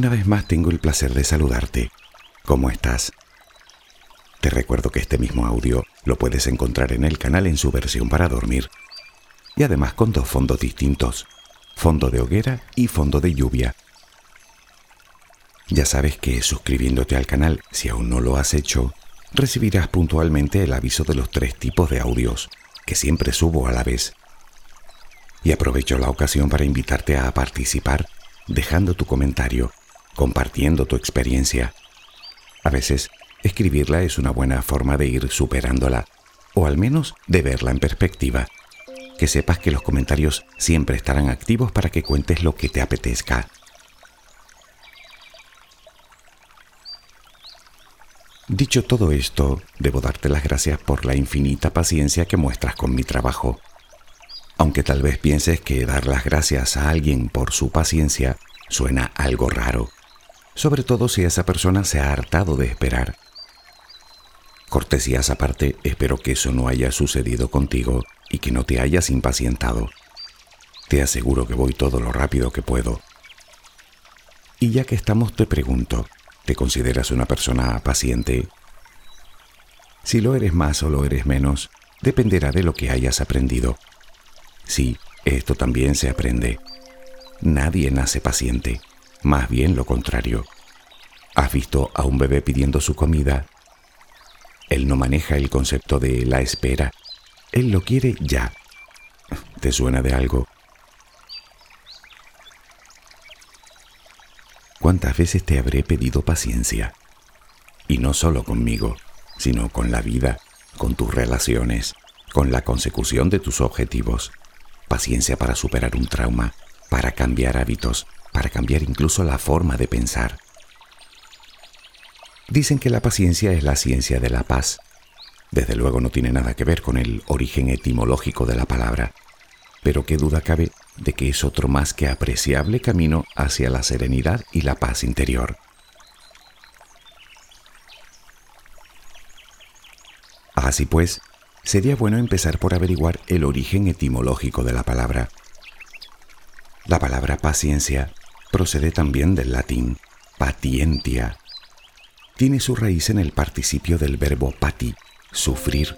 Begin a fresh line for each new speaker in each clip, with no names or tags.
Una vez más tengo el placer de saludarte. ¿Cómo estás? Te recuerdo que este mismo audio lo puedes encontrar en el canal en su versión para dormir. Y además con dos fondos distintos, fondo de hoguera y fondo de lluvia. Ya sabes que suscribiéndote al canal, si aún no lo has hecho, recibirás puntualmente el aviso de los tres tipos de audios, que siempre subo a la vez. Y aprovecho la ocasión para invitarte a participar dejando tu comentario compartiendo tu experiencia. A veces, escribirla es una buena forma de ir superándola, o al menos de verla en perspectiva. Que sepas que los comentarios siempre estarán activos para que cuentes lo que te apetezca. Dicho todo esto, debo darte las gracias por la infinita paciencia que muestras con mi trabajo. Aunque tal vez pienses que dar las gracias a alguien por su paciencia suena algo raro sobre todo si esa persona se ha hartado de esperar. Cortesías aparte, espero que eso no haya sucedido contigo y que no te hayas impacientado. Te aseguro que voy todo lo rápido que puedo. Y ya que estamos, te pregunto, ¿te consideras una persona paciente? Si lo eres más o lo eres menos, dependerá de lo que hayas aprendido. Sí, esto también se aprende. Nadie nace paciente más bien lo contrario. ¿Has visto a un bebé pidiendo su comida? Él no maneja el concepto de la espera. Él lo quiere ya. ¿Te suena de algo? ¿Cuántas veces te habré pedido paciencia? Y no solo conmigo, sino con la vida, con tus relaciones, con la consecución de tus objetivos. Paciencia para superar un trauma, para cambiar hábitos, para cambiar incluso la forma de pensar. Dicen que la paciencia es la ciencia de la paz. Desde luego no tiene nada que ver con el origen etimológico de la palabra, pero qué duda cabe de que es otro más que apreciable camino hacia la serenidad y la paz interior. Así pues, sería bueno empezar por averiguar el origen etimológico de la palabra. La palabra paciencia procede también del latín patientia. Tiene su raíz en el participio del verbo pati, sufrir,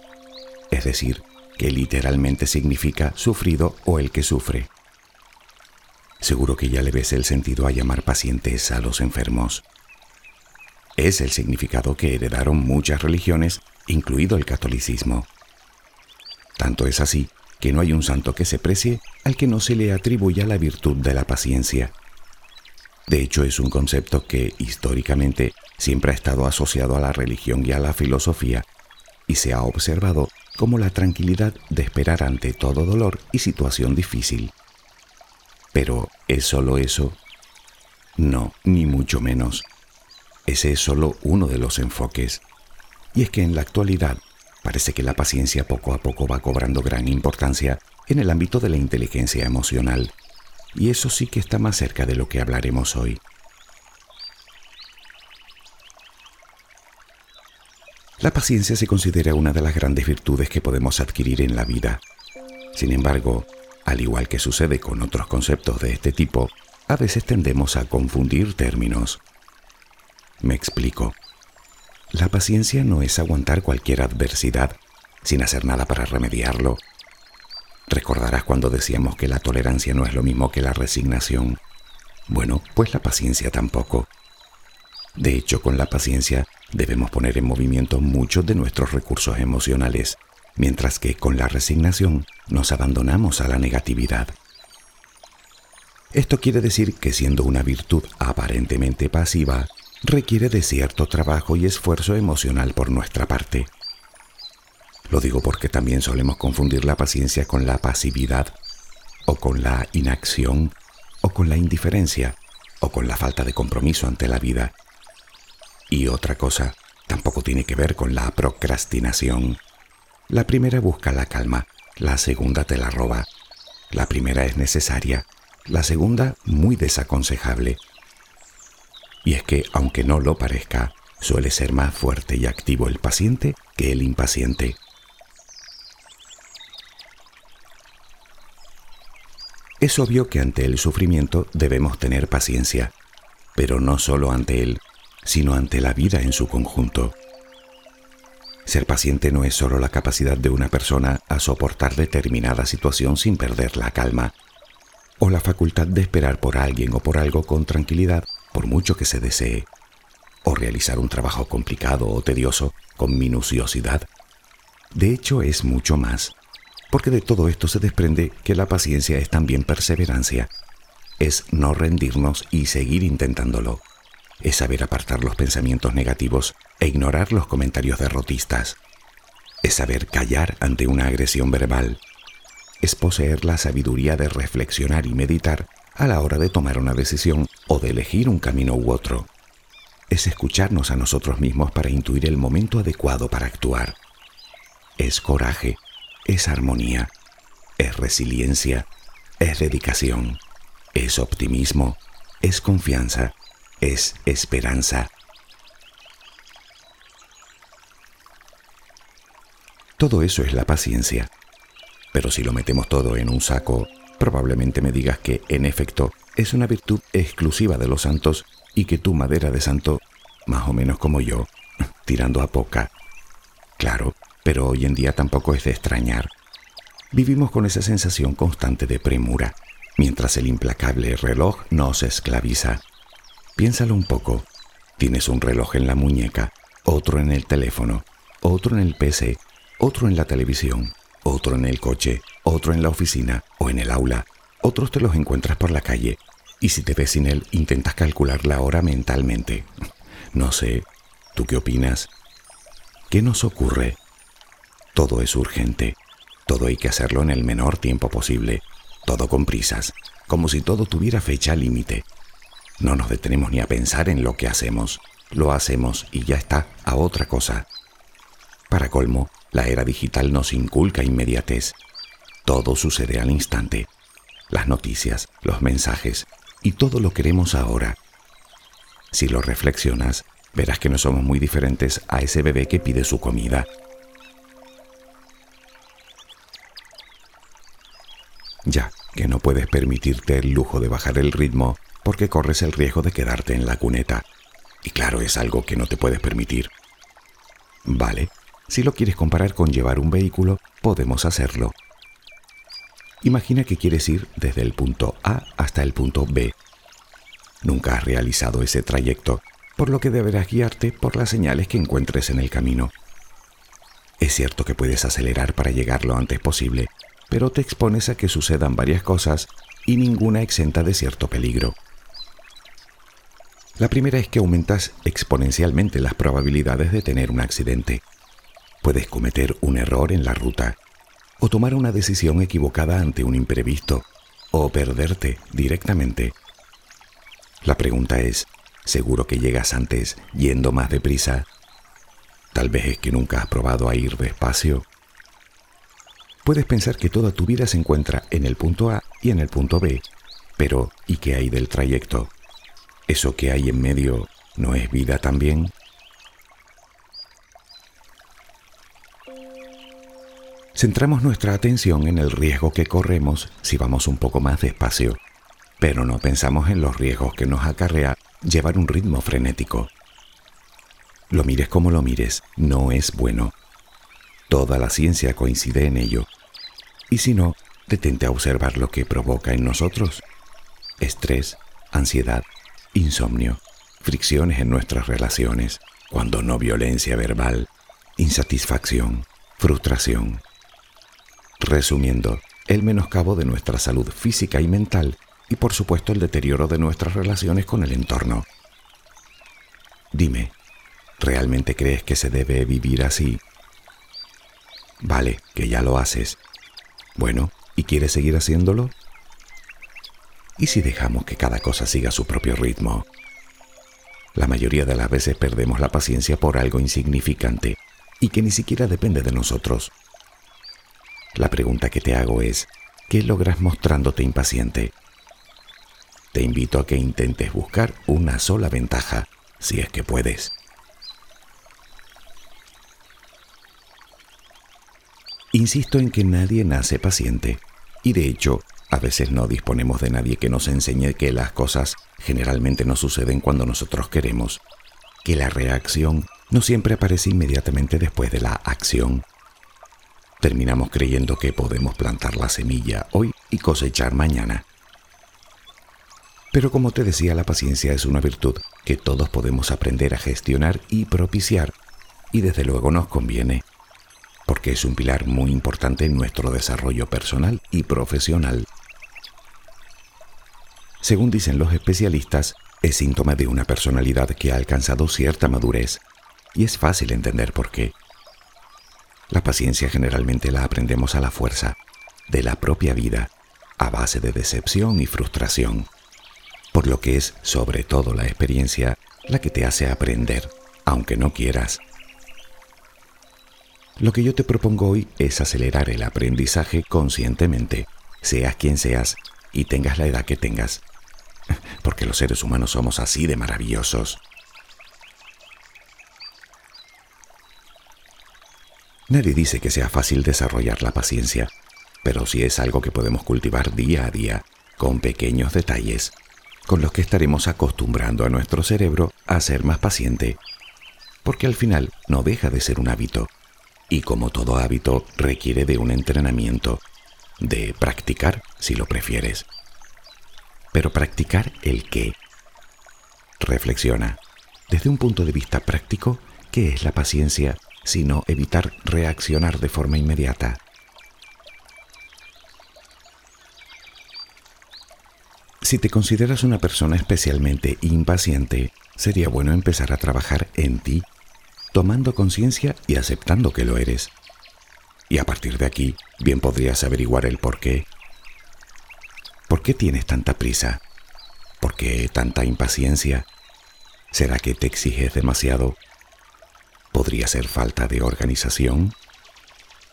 es decir, que literalmente significa sufrido o el que sufre. Seguro que ya le ves el sentido a llamar pacientes a los enfermos. Es el significado que heredaron muchas religiones, incluido el catolicismo. Tanto es así que no hay un santo que se precie al que no se le atribuya la virtud de la paciencia. De hecho, es un concepto que históricamente siempre ha estado asociado a la religión y a la filosofía y se ha observado como la tranquilidad de esperar ante todo dolor y situación difícil. Pero, ¿es solo eso? No, ni mucho menos. Ese es solo uno de los enfoques. Y es que en la actualidad parece que la paciencia poco a poco va cobrando gran importancia en el ámbito de la inteligencia emocional y eso sí que está más cerca de lo que hablaremos hoy. La paciencia se considera una de las grandes virtudes que podemos adquirir en la vida. Sin embargo, al igual que sucede con otros conceptos de este tipo, a veces tendemos a confundir términos. Me explico. La paciencia no es aguantar cualquier adversidad sin hacer nada para remediarlo Recordarás cuando decíamos que la tolerancia no es lo mismo que la resignación. Bueno, pues la paciencia tampoco. De hecho, con la paciencia debemos poner en movimiento muchos de nuestros recursos emocionales, mientras que con la resignación nos abandonamos a la negatividad. Esto quiere decir que siendo una virtud aparentemente pasiva, requiere de cierto trabajo y esfuerzo emocional por nuestra parte. Lo digo porque también solemos confundir la paciencia con la pasividad, o con la inacción, o con la indiferencia, o con la falta de compromiso ante la vida. Y otra cosa, tampoco tiene que ver con la procrastinación. La primera busca la calma, la segunda te la roba. La primera es necesaria, la segunda muy desaconsejable. Y es que, aunque no lo parezca, suele ser más fuerte y activo el paciente que el impaciente. Es obvio que ante el sufrimiento debemos tener paciencia. pero no solo ante Él, sino ante la vida en su conjunto. Ser paciente no es solo la capacidad de una persona a soportar determinada situación sin perder la calma, o la facultad de esperar por alguien o por algo con tranquilidad por mucho que se desee, o realizar un trabajo complicado o tedioso con minuciosidad. De hecho, es mucho más, porque de todo esto se desprende que la paciencia es también perseverancia, es no rendirnos y seguir intentándolo, es saber apartar los pensamientos negativos e ignorar los comentarios derrotistas, es saber callar ante una agresión verbal, es poseer la sabiduría de reflexionar y meditar a la hora de tomar una decisión o de elegir un camino u otro. Es escucharnos a nosotros mismos para intuir el momento adecuado para actuar. Es coraje, es armonía, es resiliencia, es dedicación, es optimismo, es confianza, es esperanza. Todo eso es la paciencia. Pero si lo metemos todo en un saco, probablemente me digas que, en efecto, es una virtud exclusiva de los santos y que tu madera de santo, más o menos como yo, tirando a poca. Claro, pero hoy en día tampoco es de extrañar. Vivimos con esa sensación constante de premura, mientras el implacable reloj nos esclaviza. Piénsalo un poco. Tienes un reloj en la muñeca, otro en el teléfono, otro en el PC, otro en la televisión, otro en el coche, otro en la oficina o en el aula. Otros te los encuentras por la calle y si te ves sin él intentas calcular la hora mentalmente. No sé, ¿tú qué opinas? ¿Qué nos ocurre? Todo es urgente, todo hay que hacerlo en el menor tiempo posible, todo con prisas, como si todo tuviera fecha límite. No nos detenemos ni a pensar en lo que hacemos, lo hacemos y ya está, a otra cosa. Para colmo, la era digital nos inculca inmediatez. Todo sucede al instante. Las noticias, los mensajes, y todo lo queremos ahora. Si lo reflexionas, verás que no somos muy diferentes a ese bebé que pide su comida. Ya que no puedes permitirte el lujo de bajar el ritmo porque corres el riesgo de quedarte en la cuneta. Y claro, es algo que no te puedes permitir. Vale, si lo quieres comparar con llevar un vehículo, podemos hacerlo. Imagina que quieres ir desde el punto A hasta el punto B. Nunca has realizado ese trayecto, por lo que deberás guiarte por las señales que encuentres en el camino. Es cierto que puedes acelerar para llegar lo antes posible, pero te expones a que sucedan varias cosas y ninguna exenta de cierto peligro. La primera es que aumentas exponencialmente las probabilidades de tener un accidente. Puedes cometer un error en la ruta, o tomar una decisión equivocada ante un imprevisto, o perderte directamente. La pregunta es, ¿seguro que llegas antes yendo más deprisa? Tal vez es que nunca has probado a ir despacio. Puedes pensar que toda tu vida se encuentra en el punto A y en el punto B, pero ¿y qué hay del trayecto? ¿Eso que hay en medio no es vida también? Centramos nuestra atención en el riesgo que corremos si vamos un poco más despacio, pero no pensamos en los riesgos que nos acarrea llevar un ritmo frenético. Lo mires como lo mires, no es bueno. Toda la ciencia coincide en ello. Y si no, detente a observar lo que provoca en nosotros. Estrés, ansiedad, insomnio, fricciones en nuestras relaciones, cuando no violencia verbal, insatisfacción, frustración, Resumiendo, el menoscabo de nuestra salud física y mental y por supuesto el deterioro de nuestras relaciones con el entorno. Dime, ¿realmente crees que se debe vivir así? Vale, que ya lo haces. Bueno, ¿y quieres seguir haciéndolo? ¿Y si dejamos que cada cosa siga su propio ritmo? La mayoría de las veces perdemos la paciencia por algo insignificante y que ni siquiera depende de nosotros. La pregunta que te hago es, ¿qué logras mostrándote impaciente? Te invito a que intentes buscar una sola ventaja, si es que puedes. Insisto en que nadie nace paciente, y de hecho, A veces no disponemos de nadie que nos enseñe que las cosas generalmente no suceden cuando nosotros queremos, que la reacción no siempre aparece inmediatamente después de la acción. Terminamos creyendo que podemos plantar la semilla hoy y cosechar mañana. Pero como te decía, la paciencia es una virtud que todos podemos aprender a gestionar y propiciar, y desde luego nos conviene, porque es un pilar muy importante en nuestro desarrollo personal y profesional. Según dicen los especialistas, es síntoma de una personalidad que ha alcanzado cierta madurez, y es fácil entender por qué. La paciencia generalmente la aprendemos a la fuerza de la propia vida, a base de decepción y frustración por lo que es sobre todo la experiencia la que te hace aprender, aunque no quieras. Lo que yo te propongo hoy es acelerar el aprendizaje conscientemente, seas quien seas y tengas la edad que tengas, porque los seres humanos somos así de maravillosos. Nadie dice que sea fácil desarrollar la paciencia, pero sí es algo que podemos cultivar día a día, con pequeños detalles con los que estaremos acostumbrando a nuestro cerebro a ser más paciente, porque al final no deja de ser un hábito, y como todo hábito requiere de un entrenamiento, de practicar si lo prefieres. Pero practicar el qué? Reflexiona, desde un punto de vista práctico, ¿qué es la paciencia sino evitar reaccionar de forma inmediata? Si te consideras una persona especialmente impaciente, sería bueno empezar a trabajar en ti, tomando conciencia y aceptando que lo eres. Y a partir de aquí, bien podrías averiguar el por qué. ¿Por qué tienes tanta prisa? ¿Por qué tanta impaciencia? ¿Será que te exiges demasiado? ¿Podría ser falta de organización?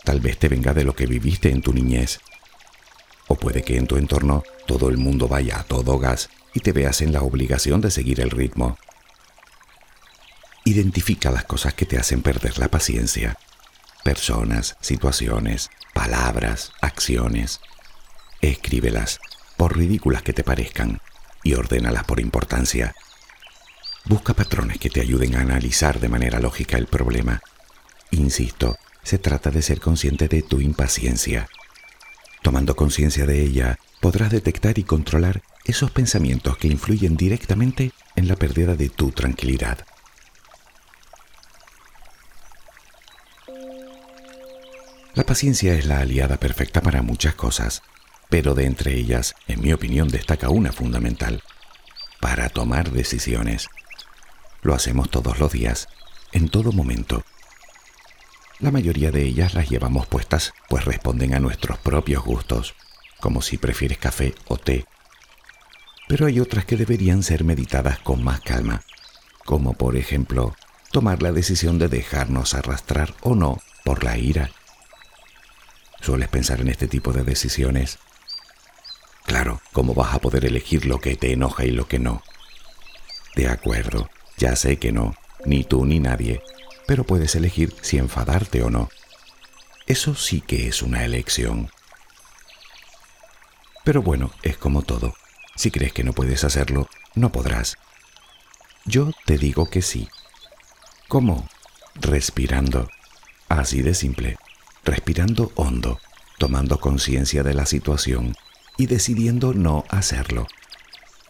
Tal vez te venga de lo que viviste en tu niñez o puede que en tu entorno todo el mundo vaya a todo gas y te veas en la obligación de seguir el ritmo. Identifica las cosas que te hacen perder la paciencia. Personas, situaciones, palabras, acciones. Escríbelas, por ridículas que te parezcan, y ordénalas por importancia. Busca patrones que te ayuden a analizar de manera lógica el problema. Insisto, se trata de ser consciente de tu impaciencia Tomando conciencia de ella, podrás detectar y controlar esos pensamientos que influyen directamente en la pérdida de tu tranquilidad. La paciencia es la aliada perfecta para muchas cosas, pero de entre ellas, en mi opinión, destaca una fundamental, para tomar decisiones. Lo hacemos todos los días, en todo momento, la mayoría de ellas las llevamos puestas pues responden a nuestros propios gustos, como si prefieres café o té. Pero hay otras que deberían ser meditadas con más calma, como por ejemplo tomar la decisión de dejarnos arrastrar o no por la ira. ¿Sueles pensar en este tipo de decisiones? Claro, ¿cómo vas a poder elegir lo que te enoja y lo que no? De acuerdo, ya sé que no, ni tú ni nadie, pero puedes elegir si enfadarte o no. Eso sí que es una elección. Pero bueno, es como todo. Si crees que no puedes hacerlo, no podrás. Yo te digo que sí. ¿Cómo? Respirando. Así de simple. Respirando hondo, tomando conciencia de la situación y decidiendo no hacerlo.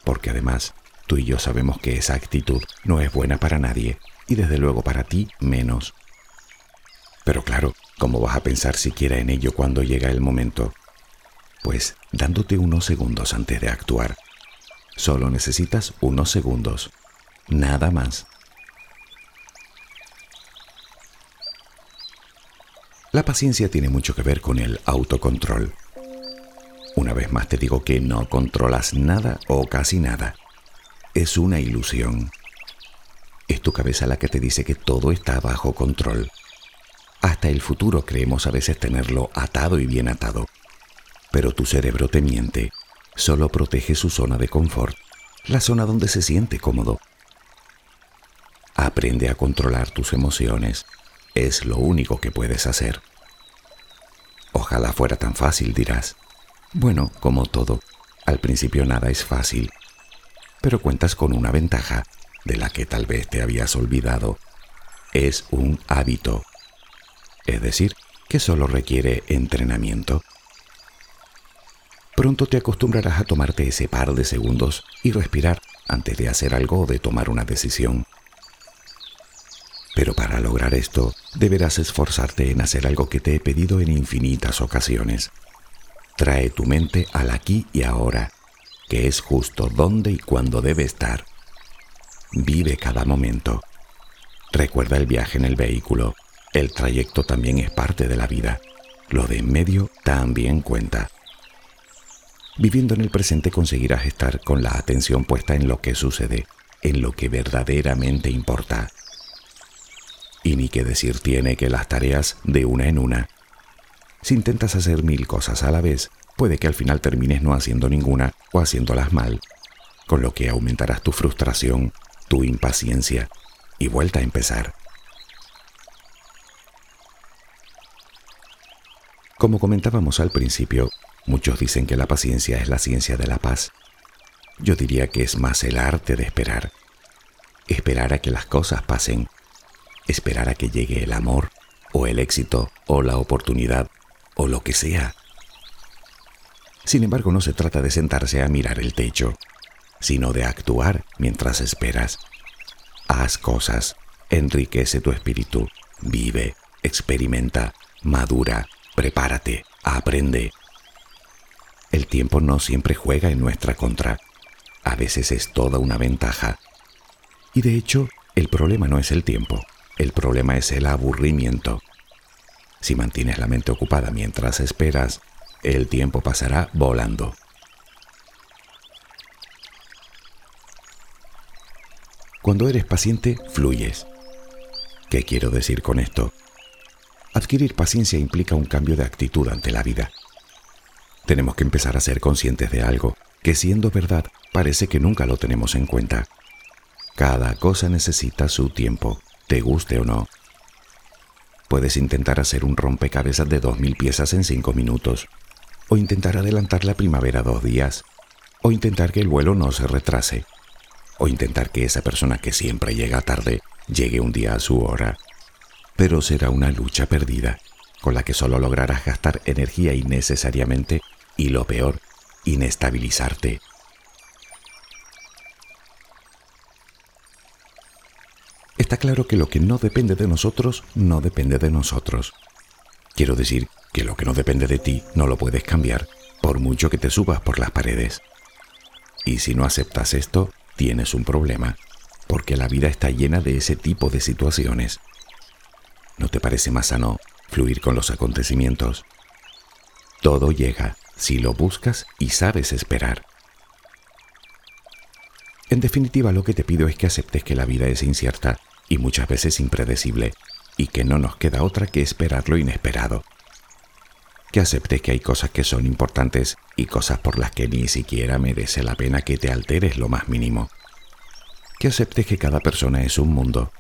Porque además, tú y yo sabemos que esa actitud no es buena para nadie y desde luego para ti menos. Pero claro, ¿cómo vas a pensar siquiera en ello cuando llega el momento? Pues dándote unos segundos antes de actuar. Solo necesitas unos segundos, nada más. La paciencia tiene mucho que ver con el autocontrol. Una vez más te digo que no controlas nada o casi nada. Es una ilusión. Es tu cabeza la que te dice que todo está bajo control. Hasta el futuro creemos a veces tenerlo atado y bien atado. Pero tu cerebro te miente. Solo protege su zona de confort, la zona donde se siente cómodo. Aprende a controlar tus emociones. Es lo único que puedes hacer. Ojalá fuera tan fácil, dirás. Bueno, como todo, al principio nada es fácil, pero cuentas con una ventaja de la que tal vez te habías olvidado. Es un hábito, es decir, que solo requiere entrenamiento. Pronto te acostumbrarás a tomarte ese par de segundos y respirar antes de hacer algo o de tomar una decisión. Pero para lograr esto, deberás esforzarte en hacer algo que te he pedido en infinitas ocasiones. Trae tu mente al aquí y ahora, que es justo donde y cuando debe estar. Vive cada momento. Recuerda el viaje en el vehículo. El trayecto también es parte de la vida. Lo de en medio también cuenta. Viviendo en el presente conseguirás estar con la atención puesta en lo que sucede, en lo que verdaderamente importa. Y que decir tiene que las tareas de una en una. Si intentas hacer mil cosas a la vez, puede que al final termines no haciendo ninguna o haciéndolas mal, con lo que aumentarás tu frustración, tu impaciencia y vuelta a empezar. Como comentábamos al principio, muchos dicen que la paciencia es la ciencia de la paz. Yo diría que es más el arte de esperar. Esperar a que las cosas pasen. Esperar a que llegue el amor, o el éxito, o la oportunidad, o lo que sea. Sin embargo, no se trata de sentarse a mirar el techo, sino de actuar mientras esperas. Haz cosas, enriquece tu espíritu, vive, experimenta, madura, prepárate, aprende. El tiempo no siempre juega en nuestra contra. A veces es toda una ventaja. Y de hecho, el problema no es el tiempo, el problema es el aburrimiento. Si mantienes la mente ocupada mientras esperas, el tiempo pasará volando. Cuando eres paciente, fluyes. ¿Qué quiero decir con esto? Adquirir paciencia implica un cambio de actitud ante la vida. Tenemos que empezar a ser conscientes de algo que siendo verdad parece que nunca lo tenemos en cuenta. Cada cosa necesita su tiempo, te guste o no. Puedes intentar hacer un rompecabezas de dos mil piezas en cinco minutos, o intentar adelantar la primavera dos días, o intentar que el vuelo no se retrase, o intentar que esa persona que siempre llega tarde llegue un día a su hora. Pero será una lucha perdida, con la que solo lograrás gastar energía innecesariamente y lo peor, inestabilizarte. Está claro que lo que no depende de nosotros, no depende de nosotros. Quiero decir que lo que no depende de ti no lo puedes cambiar, por mucho que te subas por las paredes. Y si no aceptas esto, tienes un problema, porque la vida está llena de ese tipo de situaciones. ¿No te parece más sano fluir con los acontecimientos? Todo llega si lo buscas y sabes esperar. En definitiva, lo que te pido es que aceptes que la vida es incierta y muchas veces impredecible, y que no nos queda otra que esperar lo inesperado que aceptes que hay cosas que son importantes y cosas por las que ni siquiera merece la pena que te alteres lo más mínimo. Que aceptes que cada persona es un mundo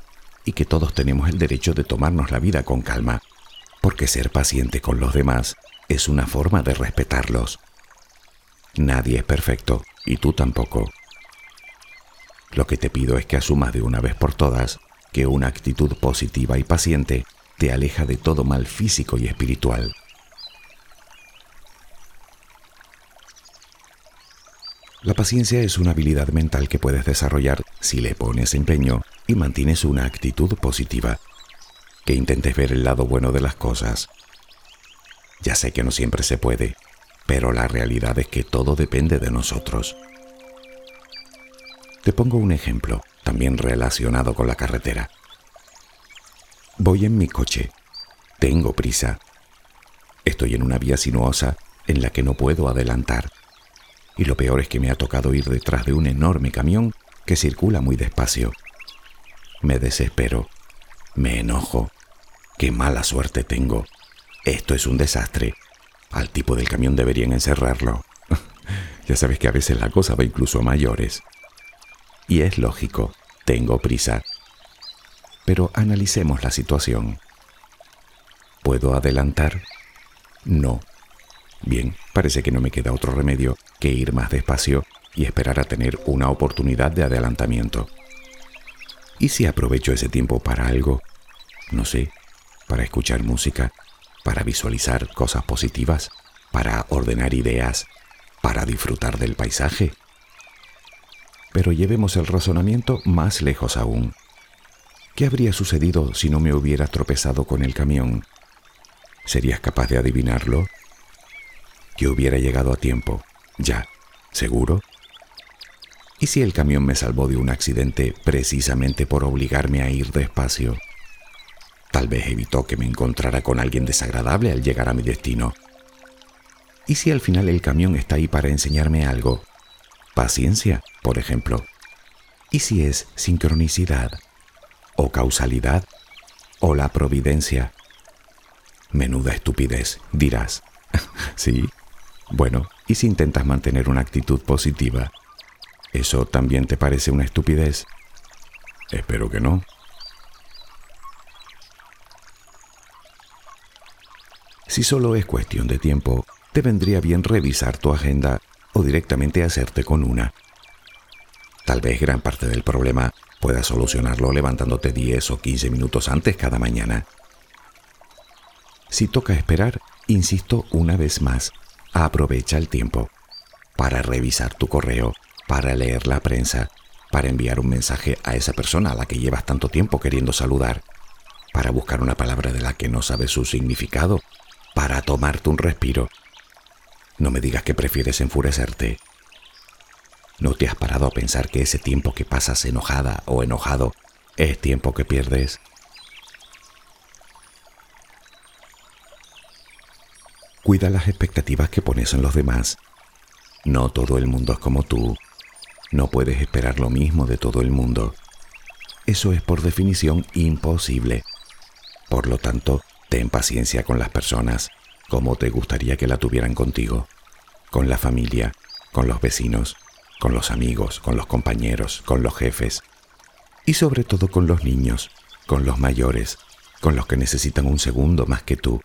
y que todos tenemos el derecho de tomarnos la vida con calma, porque ser paciente con los demás es una forma de respetarlos. Nadie es perfecto y tú tampoco. Lo que te pido es que asumas de una vez por todas que una actitud positiva y paciente te aleja de todo mal físico y espiritual. La paciencia es una habilidad mental que puedes desarrollar si le pones empeño y mantienes una actitud positiva, que intentes ver el lado bueno de las cosas. Ya sé que no siempre se puede, pero la realidad es que todo depende de nosotros. Te pongo un ejemplo, también relacionado con la carretera. Voy en mi coche. Tengo prisa. Estoy en una vía sinuosa en la que no puedo adelantar y lo peor es que me ha tocado ir detrás de un enorme camión que circula muy despacio. Me desespero, me enojo. Qué mala suerte tengo. Esto es un desastre. Al tipo del camión deberían encerrarlo. ya sabes que a veces la cosa va incluso a mayores. Y es lógico, tengo prisa. Pero analicemos la situación. ¿Puedo adelantar? No. Bien, parece que no me queda otro remedio que ir más despacio y esperar a tener una oportunidad de adelantamiento. ¿Y si aprovecho ese tiempo para algo? No sé, para escuchar música, para visualizar cosas positivas, para ordenar ideas, para disfrutar del paisaje. Pero llevemos el razonamiento más lejos aún. ¿Qué habría sucedido si no me hubiera tropezado con el camión? ¿Serías capaz de adivinarlo? Que hubiera llegado a tiempo, ya, seguro. ¿Y si el camión me salvó de un accidente precisamente por obligarme a ir despacio? Tal vez evitó que me encontrara con alguien desagradable al llegar a mi destino. ¿Y si al final el camión está ahí para enseñarme algo? Paciencia, por ejemplo. ¿Y si es sincronicidad? ¿O causalidad? ¿O la providencia? Menuda estupidez, dirás. sí. Bueno, ¿y si intentas mantener una actitud positiva? ¿Eso también te parece una estupidez? Espero que no. Si solo es cuestión de tiempo, te vendría bien revisar tu agenda o directamente hacerte con una. Tal vez gran parte del problema puedas solucionarlo levantándote 10 o 15 minutos antes cada mañana. Si toca esperar, insisto una vez más, aprovecha el tiempo para revisar tu correo, para leer la prensa, para enviar un mensaje a esa persona a la que llevas tanto tiempo queriendo saludar, para buscar una palabra de la que no sabes su significado para tomarte un respiro. No me digas que prefieres enfurecerte. ¿No te has parado a pensar que ese tiempo que pasas enojada o enojado es tiempo que pierdes? Cuida las expectativas que pones en los demás. No todo el mundo es como tú. No puedes esperar lo mismo de todo el mundo. Eso es por definición imposible. Por lo tanto, Ten paciencia con las personas, como te gustaría que la tuvieran contigo, con la familia, con los vecinos, con los amigos, con los compañeros, con los jefes y sobre todo con los niños, con los mayores, con los que necesitan un segundo más que tú,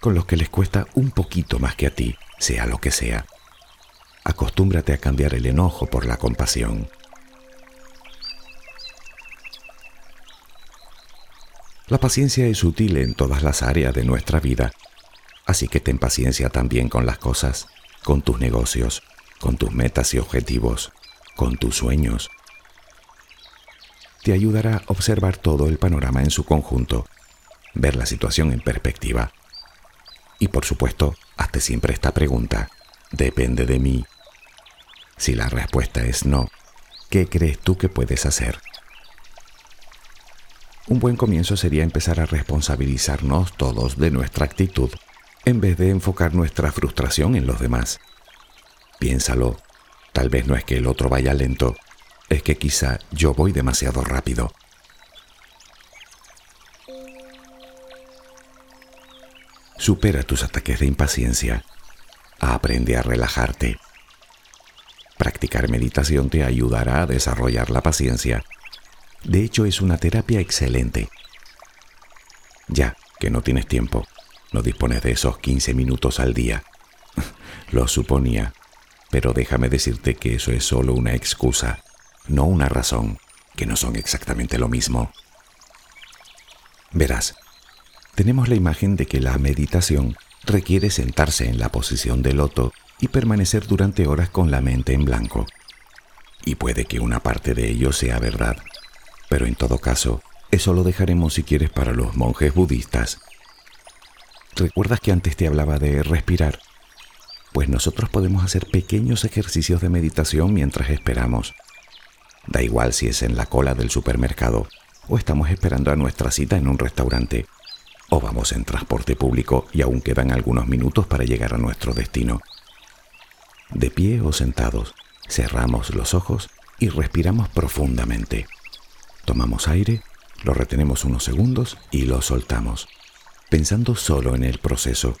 con los que les cuesta un poquito más que a ti, sea lo que sea. Acostúmbrate a cambiar el enojo por la compasión. La paciencia es útil en todas las áreas de nuestra vida, así que ten paciencia también con las cosas, con tus negocios, con tus metas y objetivos, con tus sueños. Te ayudará a observar todo el panorama en su conjunto, ver la situación en perspectiva. Y por supuesto, hazte siempre esta pregunta, ¿depende de mí? Si la respuesta es no, ¿qué crees tú que puedes hacer? Un buen comienzo sería empezar a responsabilizarnos todos de nuestra actitud en vez de enfocar nuestra frustración en los demás. Piénsalo, tal vez no es que el otro vaya lento, es que quizá yo voy demasiado rápido. Supera tus ataques de impaciencia. Aprende a relajarte. Practicar meditación te ayudará a desarrollar la paciencia de hecho, es una terapia excelente. Ya que no tienes tiempo, no dispones de esos 15 minutos al día. Lo suponía, pero déjame decirte que eso es solo una excusa, no una razón, que no son exactamente lo mismo. Verás, tenemos la imagen de que la meditación requiere sentarse en la posición de loto y permanecer durante horas con la mente en blanco. Y puede que una parte de ello sea verdad, pero en todo caso, eso lo dejaremos si quieres para los monjes budistas. ¿Recuerdas que antes te hablaba de respirar? Pues nosotros podemos hacer pequeños ejercicios de meditación mientras esperamos. Da igual si es en la cola del supermercado o estamos esperando a nuestra cita en un restaurante o vamos en transporte público y aún quedan algunos minutos para llegar a nuestro destino. De pie o sentados, cerramos los ojos y respiramos profundamente. Tomamos aire, lo retenemos unos segundos y lo soltamos, pensando solo en el proceso.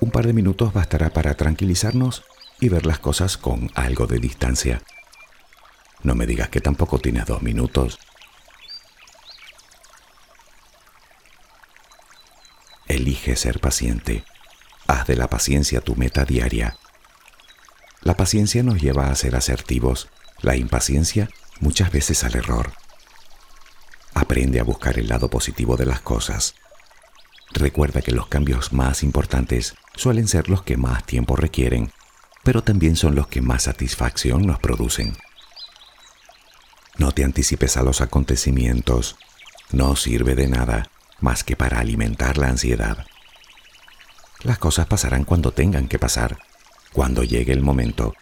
Un par de minutos bastará para tranquilizarnos y ver las cosas con algo de distancia. No me digas que tampoco tienes dos minutos. Elige ser paciente. Haz de la paciencia tu meta diaria. La paciencia nos lleva a ser asertivos, la impaciencia muchas veces al error. Aprende a buscar el lado positivo de las cosas. Recuerda que los cambios más importantes suelen ser los que más tiempo requieren, pero también son los que más satisfacción nos producen. No te anticipes a los acontecimientos, no sirve de nada más que para alimentar la ansiedad. Las cosas pasarán cuando tengan que pasar, cuando llegue el momento,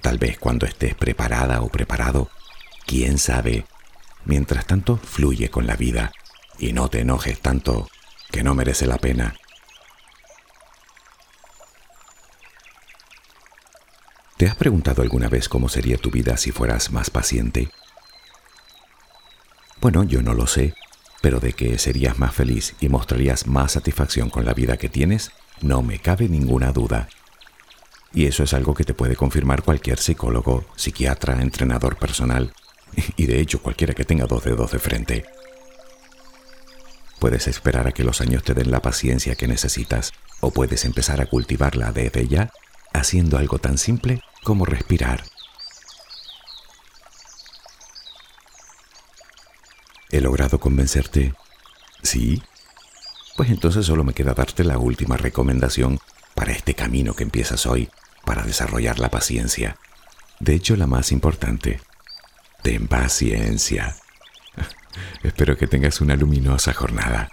tal vez cuando estés preparada o preparado, quién sabe. Mientras tanto, fluye con la vida y no te enojes tanto, que no merece la pena. ¿Te has preguntado alguna vez cómo sería tu vida si fueras más paciente? Bueno, yo no lo sé, pero de que serías más feliz y mostrarías más satisfacción con la vida que tienes, no me cabe ninguna duda. Y eso es algo que te puede confirmar cualquier psicólogo, psiquiatra, entrenador personal, y de hecho cualquiera que tenga dos dedos de frente. Puedes esperar a que los años te den la paciencia que necesitas, o puedes empezar a cultivarla desde ya, haciendo algo tan simple como respirar. ¿He logrado convencerte? ¿Sí? Pues entonces solo me queda darte la última recomendación para este camino que empiezas hoy para desarrollar la paciencia. De hecho, la más importante. Ten paciencia. Espero que tengas una luminosa jornada.